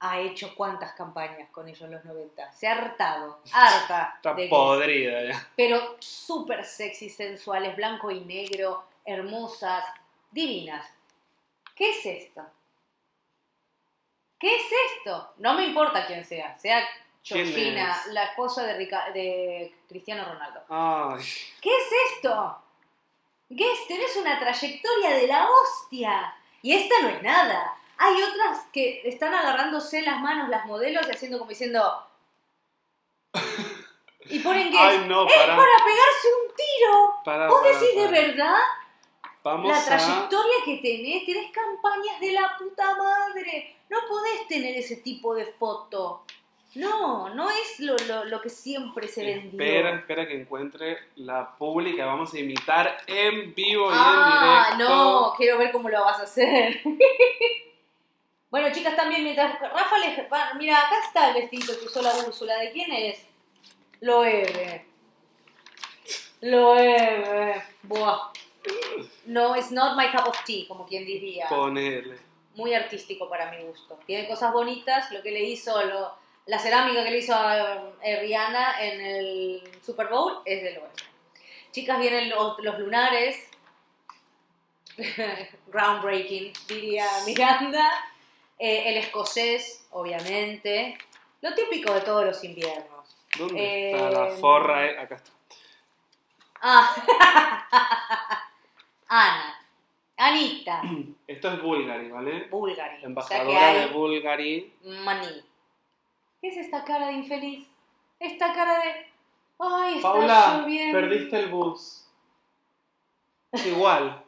ha hecho cuántas campañas con ellos en los 90. Se ha hartado, harta.
Está
de
podrida ya.
pero súper sexy, sensuales, blanco y negro, hermosas, divinas. ¿Qué es esto? ¿Qué es esto? No me importa quién sea, sea
¿Quién
Georgina, la esposa de, Rica- de Cristiano Ronaldo.
Ay,
¿Qué es esto? Guess, tenés una trayectoria de la hostia. Y esta no es nada. Hay otras que están agarrándose las manos las modelos y haciendo como diciendo... Y ponen.
Ay, no,
¡Es
para.
pegarse un tiro!
para,
¿Vos
para,
decís de verdad
Vamos
la
a.
trayectoria que tenés? Tenés campañas de la puta madre. No podés tener ese tipo de foto. No, no es lo, lo, lo que siempre se vendió.
Espera, espera que encuentre la pública. Vamos a imitar en vivo y
ah,
en directo.
no, quiero ver cómo lo vas a hacer. bueno, chicas, también mientras Rafa les... Mira, acá está el vestido que usó la Úrsula. ¿De quién es? Loewe. Loewe. Buah. No, it's not my cup of tea, como quien diría.
Ponele.
Muy artístico para mi gusto. Tiene cosas bonitas. Lo que le hizo, lo- la cerámica que le hizo a eh, Rihanna en el Super Bowl es de Loewe. Chicas, vienen los, los lunares. Groundbreaking, diría Miranda. Eh, el escocés, obviamente. Lo típico de todos los inviernos.
¿Dónde
Eh,
está la forra? eh? Acá está.
Ah. Ana. Anita.
Esto es Bulgari, ¿vale?
Bulgari. O sea
Embajadora de Bulgari.
maní. ¿Qué es esta cara de infeliz? Esta cara de. Ay, está
Paula,
lloviendo.
perdiste el bus. Es igual.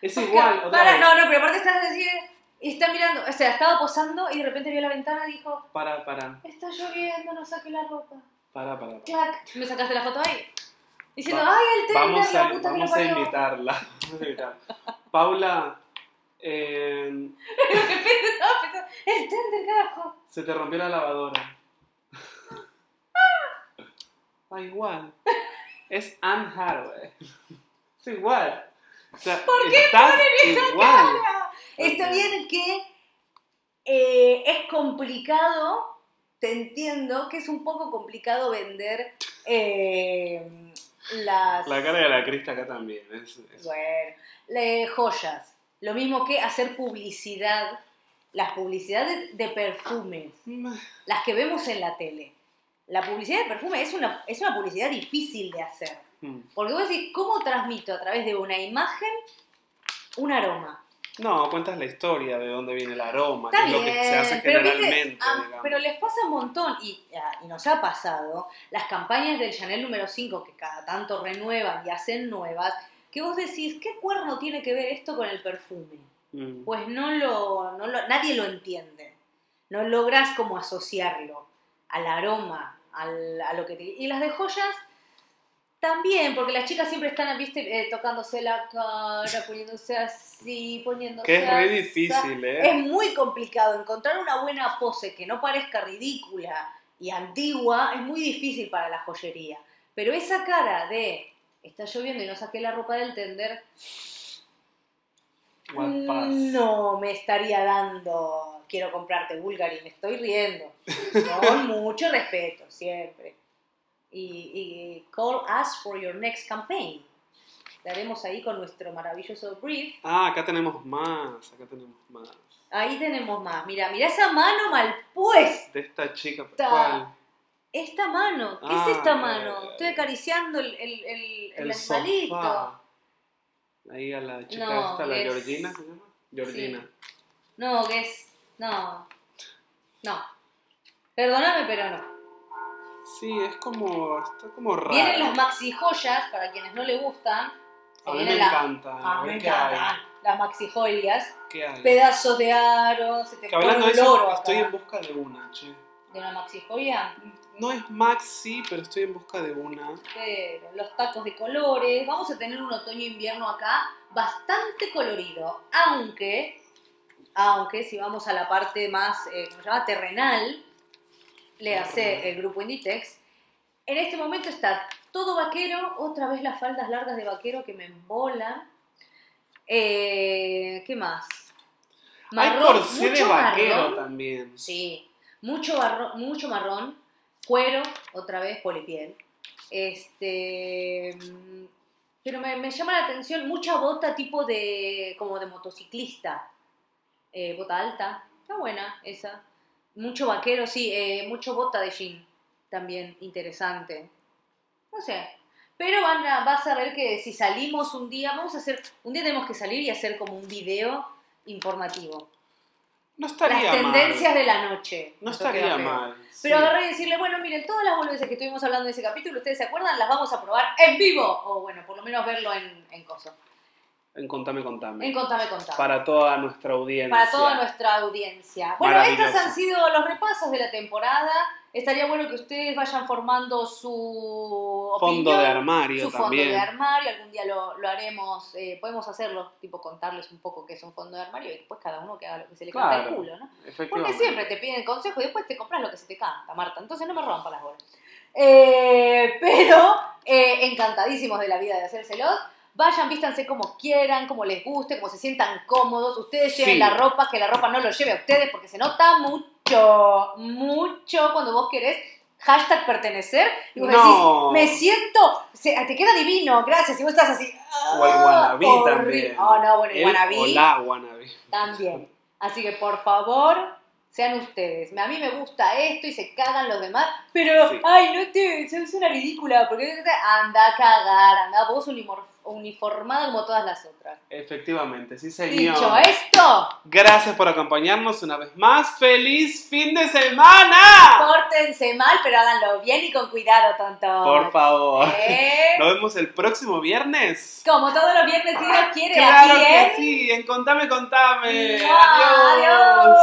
Es
Porque-
igual. otra
para,
vez.
no, no, pero aparte está así y está mirando, o sea, estaba posando y de repente vio la ventana y dijo,
Para, para,
está lloviendo, no saque la ropa.
para, para. para.
Clac, me sacaste la foto ahí. Diciendo,
Va-
ay, el Tinder,
Vamos
la
a,
puta que
vamos
lo
a
parió".
invitarla. Vamos a invitarla. Paula, eh,
el Tinder, carajo.
se te rompió la lavadora. Ah, igual. Es Anne Hathaway. Es igual. O sea,
¿Por qué
estás
esa
igual.
cara? Está bien que eh, es complicado, te entiendo, que es un poco complicado vender eh, las...
La cara de la Crista acá también. Es, es-
Bueno, le- joyas. Lo mismo que hacer publicidad, las publicidades de perfumes, las que vemos en la tele. La publicidad de perfume es una, es una publicidad difícil de hacer.
Mm.
Porque vos decís, ¿cómo transmito a través de una imagen un aroma?
No, cuentas la historia de dónde viene el aroma,
Está
que es lo que se hace
pero, viste,
generalmente.
ah,
digamos.
pero les pasa un montón, y, ah, y nos ha pasado, las campañas del Chanel número 5 que cada tanto renuevan y hacen nuevas, que vos decís, ¿qué cuerno tiene que ver esto con el perfume?
Mm.
Pues no lo, no lo- nadie lo entiende. No logras como asociarlo al aroma, al- a lo que te- Y las de joyas también, porque las chicas siempre están, viste, eh, tocándose la cara, poniéndose así, poniéndose
Que es re difícil,
Es
¿eh?
muy complicado encontrar una buena pose que no parezca ridícula y antigua, es muy difícil para la joyería. Pero esa cara de está lloviendo y no saqué la ropa del tender, No me estaría dando quiero comprarte Bulgari, me estoy riendo. Con mucho respeto, siempre. Y, y call us for your next campaign. Estaremos ahí con nuestro maravilloso brief.
Ah, acá tenemos más, acá tenemos más.
Ahí tenemos más. Mira, mira esa mano mal puesta.
De esta chica. ¿cuál?
Esta mano, ¿qué
Ah,
es esta
eh,
mano? Estoy acariciando el, el, el.
Ahí a la chica
No,
esta, la
es-
Georgina, ¿se llama? Georgina.
No, que es. No. No. Perdóname, pero no.
Sí, es como. Está como raro.
Vienen las maxi joyas, para quienes no le gustan.
A mí me
vienen la-
encanta.
Ah,
a ver
me
qué hay.
encantan. Las maxi joyas.
¿Qué hay?
Pedazos de aro. Se te
Que hablando
pone
de
un
eso,
loro
estoy
acá.
en busca de una, che.
De una maxi joya.
No es maxi, pero estoy en busca de una.
Pero los tacos de colores. Vamos a tener un otoño-invierno acá bastante colorido. Aunque, aunque si vamos a la parte más, eh, ¿cómo se llama? Terrenal, le hace el grupo Inditex. En este momento está todo vaquero, otra vez las faldas largas de vaquero que me embolan. Eh, ¿Qué más?
hay corsé de vaquero
marrón.
también.
Sí, mucho, barro- mucho marrón, cuero, otra vez polipiel. Este, mm, pero me, llama la atención mucha bota tipo de, como de motociclista. Eh, bota alta, está buena esa. Mucho vaquero, sí, eh, mucho bota de jean, también interesante. No sé. Pero van a, vas a ver que si salimos un día, vamos a hacer, un día tenemos que salir y hacer como un video informativo.
No estaría
Las tendencias
mal.
de la noche.
No estaría mal.
Pero agarré y decirle, bueno, miren, todas las boludeces que estuvimos hablando en ese capítulo, ¿ustedes se acuerdan? Las vamos a probar en vivo. O bueno, por lo menos verlo en, en coso.
En Contame, Contame.
En Contame Contame.
Para toda nuestra audiencia.
Para toda nuestra audiencia. Bueno, estos han sido los repasos de la temporada. Estaría bueno que ustedes vayan formando su
Fondo
opinión,
de armario
su fondo de armario. Algún día lo, lo haremos, eh, podemos hacerlo, tipo contarles un poco qué es un fondo de armario y después cada uno que haga lo que se le canta el
Claro.
culo, ¿no? Porque siempre te piden consejo y después te compras lo que se te canta, Marta. Entonces no me rompa las bolas. Eh, pero eh, encantadísimos de la vida de hacérselos. Vayan, vístanse como quieran, como les guste, como se sientan cómodos. Ustedes lleven
Sí.
la ropa, que la ropa no lo lleve a ustedes porque se nota mucho, mucho cuando vos querés hashtag pertenecer. Y vos
No.
decís, me siento, se- te queda divino, gracias. Y vos estás así.
O el
"Ah,
wannabe
horrible".
también.
Oh, no, bueno, el
El
wannabe
o la wannabe.
también. Así que por favor, sean ustedes. A mí me gusta esto y se cagan los demás, pero,
Sí.
ay, no te, sos una ridícula, porque anda a cagar, anda vos unimor- uniformada como todas las otras.
Efectivamente, sí señor.
Dicho esto.
Gracias por acompañarnos una vez más. ¡Feliz fin de semana!
Pórtense mal, pero háganlo bien y con cuidado, tonto.
Por favor.
¿Eh?
Nos vemos el próximo viernes.
Como todos los viernes, si Dios quiere.
Claro
aquí, ¿eh?
sí. En Contame, Contame. Adiós.
Adiós.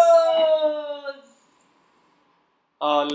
Hola.